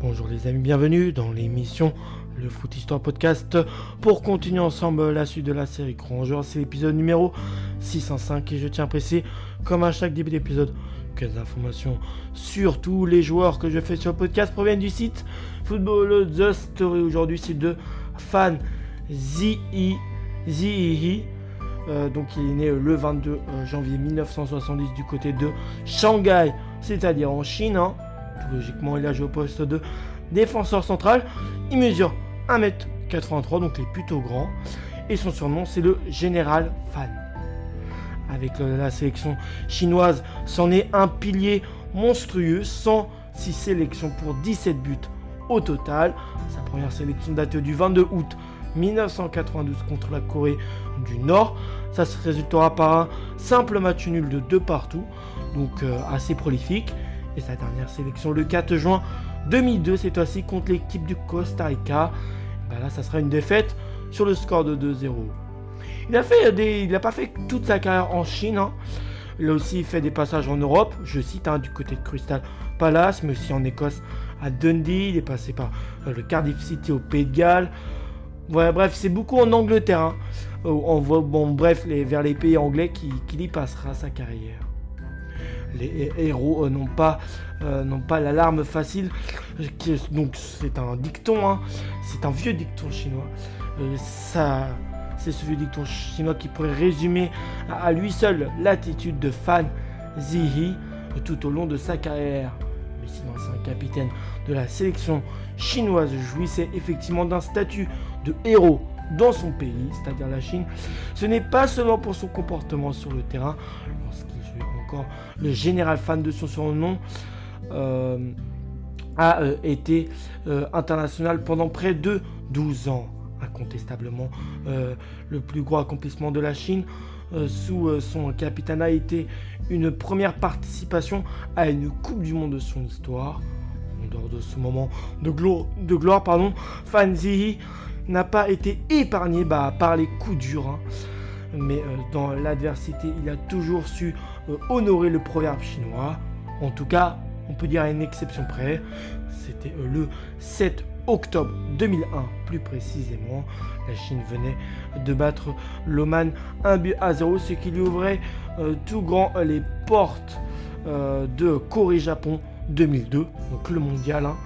Bonjour les amis, bienvenue dans l'émission Le Foot Histoire Podcast pour continuer ensemble la suite de la série Crongeur. C'est l'épisode numéro 605 et je tiens à préciser, comme à chaque début d'épisode, que les informations sur tous les joueurs que je fais sur le podcast proviennent du site Football The Story. Aujourd'hui, c'est de Fan Zihi. Euh, donc il est né le 22 euh, janvier 1970 du côté de Shanghai, c'est-à-dire en Chine. hein. Logiquement, il a joué au poste de défenseur central. Il mesure 1m83, donc il est plutôt grand. Et son surnom, c'est le Général Fan. Avec euh, la sélection chinoise, c'en est un pilier monstrueux, 106 sélections pour 17 buts au total. Sa première sélection date du 22 août 1992 contre la Corée du Nord. Ça se résultera par un simple match nul de 2 partout, donc euh, assez prolifique. Et sa dernière sélection le 4 juin 2002, cette fois-ci contre l'équipe du Costa Rica. Ben là, ça sera une défaite sur le score de 2-0. Il n'a pas fait toute sa carrière en Chine. hein. Il a aussi fait des passages en Europe. Je cite hein, du côté de Crystal Palace, mais aussi en Écosse à Dundee. Il est passé par euh, le Cardiff City au Pays de Galles. Bref, c'est beaucoup en Angleterre. hein. Euh, On voit, bon, bref, vers les pays anglais qui, qu'il y passera sa carrière. Les hé- héros euh, n'ont pas, euh, n'ont pas l'alarme facile. euh, qui- donc c'est un dicton, hein. c'est un vieux dicton chinois. C'est ce vieux dicton chinois qui pourrait résumer à, lui seul l'attitude de Fan Zihi tout au long de sa carrière. Mais si l'ancien capitaine de la sélection chinoise jouissait effectivement d'un statut de héros dans son pays, c'est-à-dire la Chine, ce n'est pas seulement pour son comportement sur le terrain, lorsqu'il jouait encore le général fan de son surnom, euh, a euh, été euh, international pendant près de 12 ans. Incontestablement, le plus gros accomplissement de la Chine sous son capitana a une première participation à une Coupe du Monde de son histoire. De ce moment de, de gloire, pardon, Fan Ziyi n'a pas été épargné bah, par les coups durs. hein. Mais euh, dans l'adversité, il a toujours su euh, honorer le proverbe chinois. En tout cas, on peut dire à une exception près. C'était euh, le 7 octobre 2001, plus précisément. La Chine venait de battre l'Oman 1 but à 0, ce qui lui ouvrait tout grand les portes de Corée-Japon 2002, donc le mondial. hein.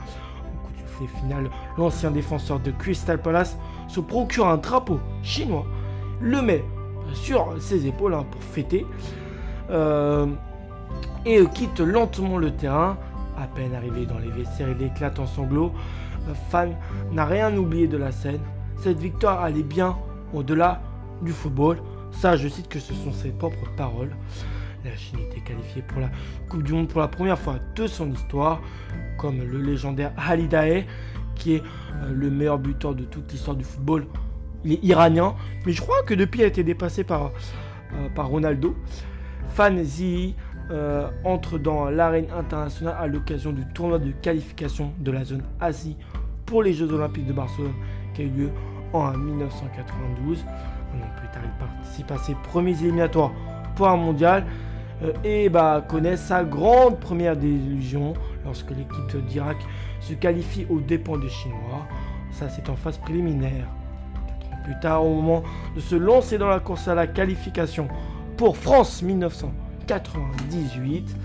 Au coup du sifflet final, l'ancien défenseur de Crystal Palace se procure un drapeau chinois, le met sur ses épaules hein, pour fêter euh, et quitte lentement le terrain. À peine arrivé dans les vestiaires, il éclate en sanglots. Euh, Fan n'a rien oublié de la scène. Cette victoire allait bien au-delà du football. Ça, je cite que ce sont ses propres paroles. La Chine était qualifiée pour la Coupe du Monde pour la première fois de son histoire, comme le légendaire Halidae, qui est euh, le meilleur buteur de toute l'histoire du football. Il est iranien, mais je crois que depuis il a été dépassé par, euh, par Ronaldo. Fan Ziyi euh, entre dans l'arène internationale à l'occasion du tournoi de qualification de la zone Asie pour les Jeux Olympiques de Barcelone qui a eu lieu en 1992. Un an plus tard, il participe à ses premiers éliminatoires pour un mondial et bah, connaît sa grande première désillusion lorsque l'équipe d'Irak se qualifie aux dépens des Chinois. Ça, c'est en phase préliminaire. Plus tard, au moment de se lancer dans la course à la qualification pour France 1998,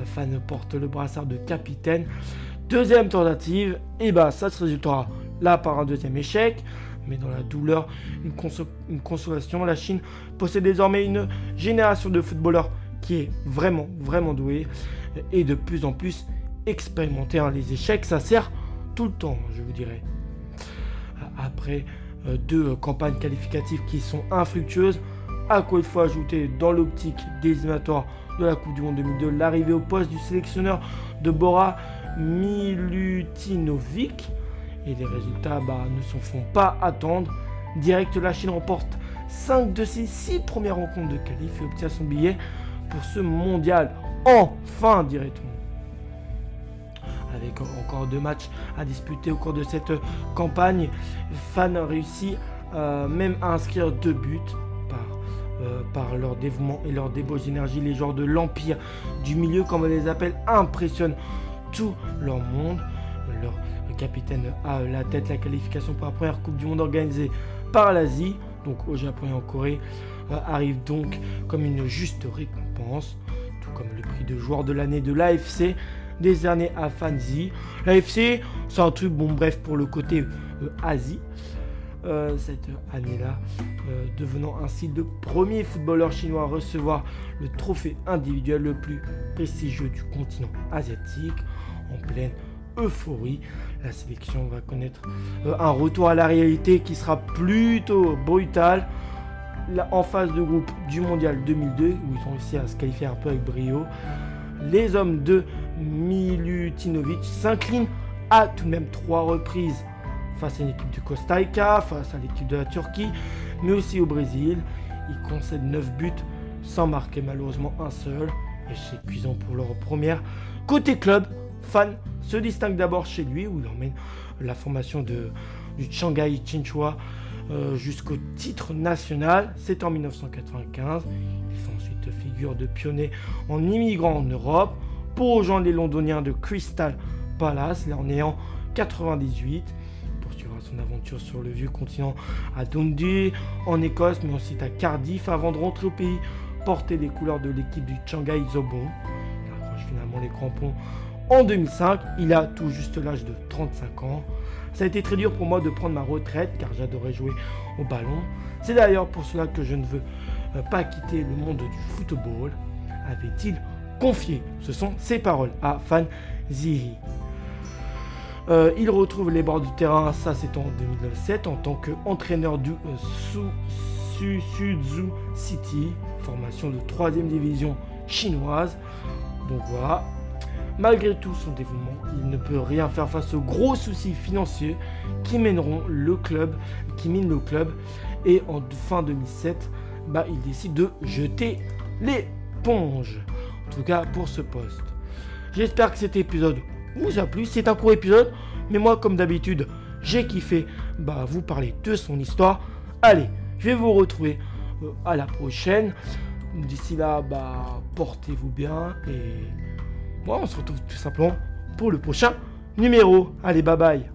euh, Fan porte le brassard de capitaine. Deuxième tentative, et bah ça se résultera là par un deuxième échec. Mais dans la douleur, une, une consolation, la Chine possède désormais une génération de footballeurs qui est vraiment, vraiment douée euh, et de plus en plus expérimentée. hein. Les échecs, ça sert tout le temps, je vous dirais. Après euh, deux campagnes qualificatives qui sont infructueuses, à quoi il faut ajouter dans l'optique des éliminatoires de la Coupe du Monde 2002 l'arrivée au poste du sélectionneur de Bora Milutinovic. Et les résultats bah, ne s'en font pas attendre. Direct, la Chine remporte 5 de ses 6 premières rencontres de qualif et obtient son billet pour ce mondial. Enfin, dirait-on. Avec encore deux matchs à disputer au cours de cette campagne, Fan réussit euh, même à inscrire deux buts par euh, leur dévouement et leur débauche d'énergie. Les joueurs de l'Empire du milieu, comme on les appelle, impressionnent tout leur monde. Leur capitaine a la tête la qualification pour la première Coupe du Monde organisée par l'Asie, donc au Japon et en Corée, arrive donc comme une juste récompense, tout comme le prix de joueur de l'année de l'AFC décerné à Fanzi. L'AFC, c'est un truc, bon bref, pour le côté euh, Asie. Euh, cette année-là, devenant ainsi le premier footballeur chinois à recevoir le trophée individuel le plus prestigieux du continent asiatique en pleine euphorie. La sélection va connaître euh, un retour à la réalité qui sera plutôt brutal. En phase de groupe du Mondial 2002, où ils ont réussi à se qualifier un peu avec brio, les hommes de Milutinovic s'inclinent à tout de même trois reprises face à une équipe du Costa Rica, face à l'équipe de la Turquie, mais aussi au Brésil. Ils concèdent 9 buts sans marquer malheureusement un seul. Échec cuisant pour leur première. Côté club, Fan se distingue d'abord chez lui, où il emmène la formation de, du Shanghai Chinchua euh, jusqu'au titre national. C'est en 1995. Il fait ensuite figure de pionnier en immigrant en Europe pour rejoindre les Londoniens de Crystal Palace, là en ayant 98 poursuivra son aventure sur le vieux continent à Dundee, en Écosse, mais ensuite à Cardiff, avant de rentrer au pays, porter les couleurs de l'équipe du Shanghai Zobon. Il accroche finalement les crampons en 2005. Il a tout juste l'âge de 35 ans. Ça a été très dur pour moi de prendre ma retraite car j'adorais jouer au ballon. C'est d'ailleurs pour cela que je ne veux euh, pas quitter le monde du football, avait-il confié. Ce sont ses paroles à Fan Zihi. Euh, il retrouve les bords du terrain, ça c'est en 2007, en tant qu'entraîneur du euh, City, formation de 3 division chinoise. Donc voilà, Malgré tout son dévouement, il ne peut rien faire face aux gros soucis financiers qui mèneront le club, qui minent le club. Et en fin 2007, bah, il décide de jeter l'éponge. En tout cas pour ce poste. J'espère que cet épisode vous a plu. C'est un court épisode, mais moi comme d'habitude, j'ai kiffé bah, vous parler de son histoire. Allez, je vais vous retrouver euh, à la prochaine. D'ici là, bah, portez-vous bien et Bon, on se retrouve tout simplement pour le prochain numéro. Allez, bye bye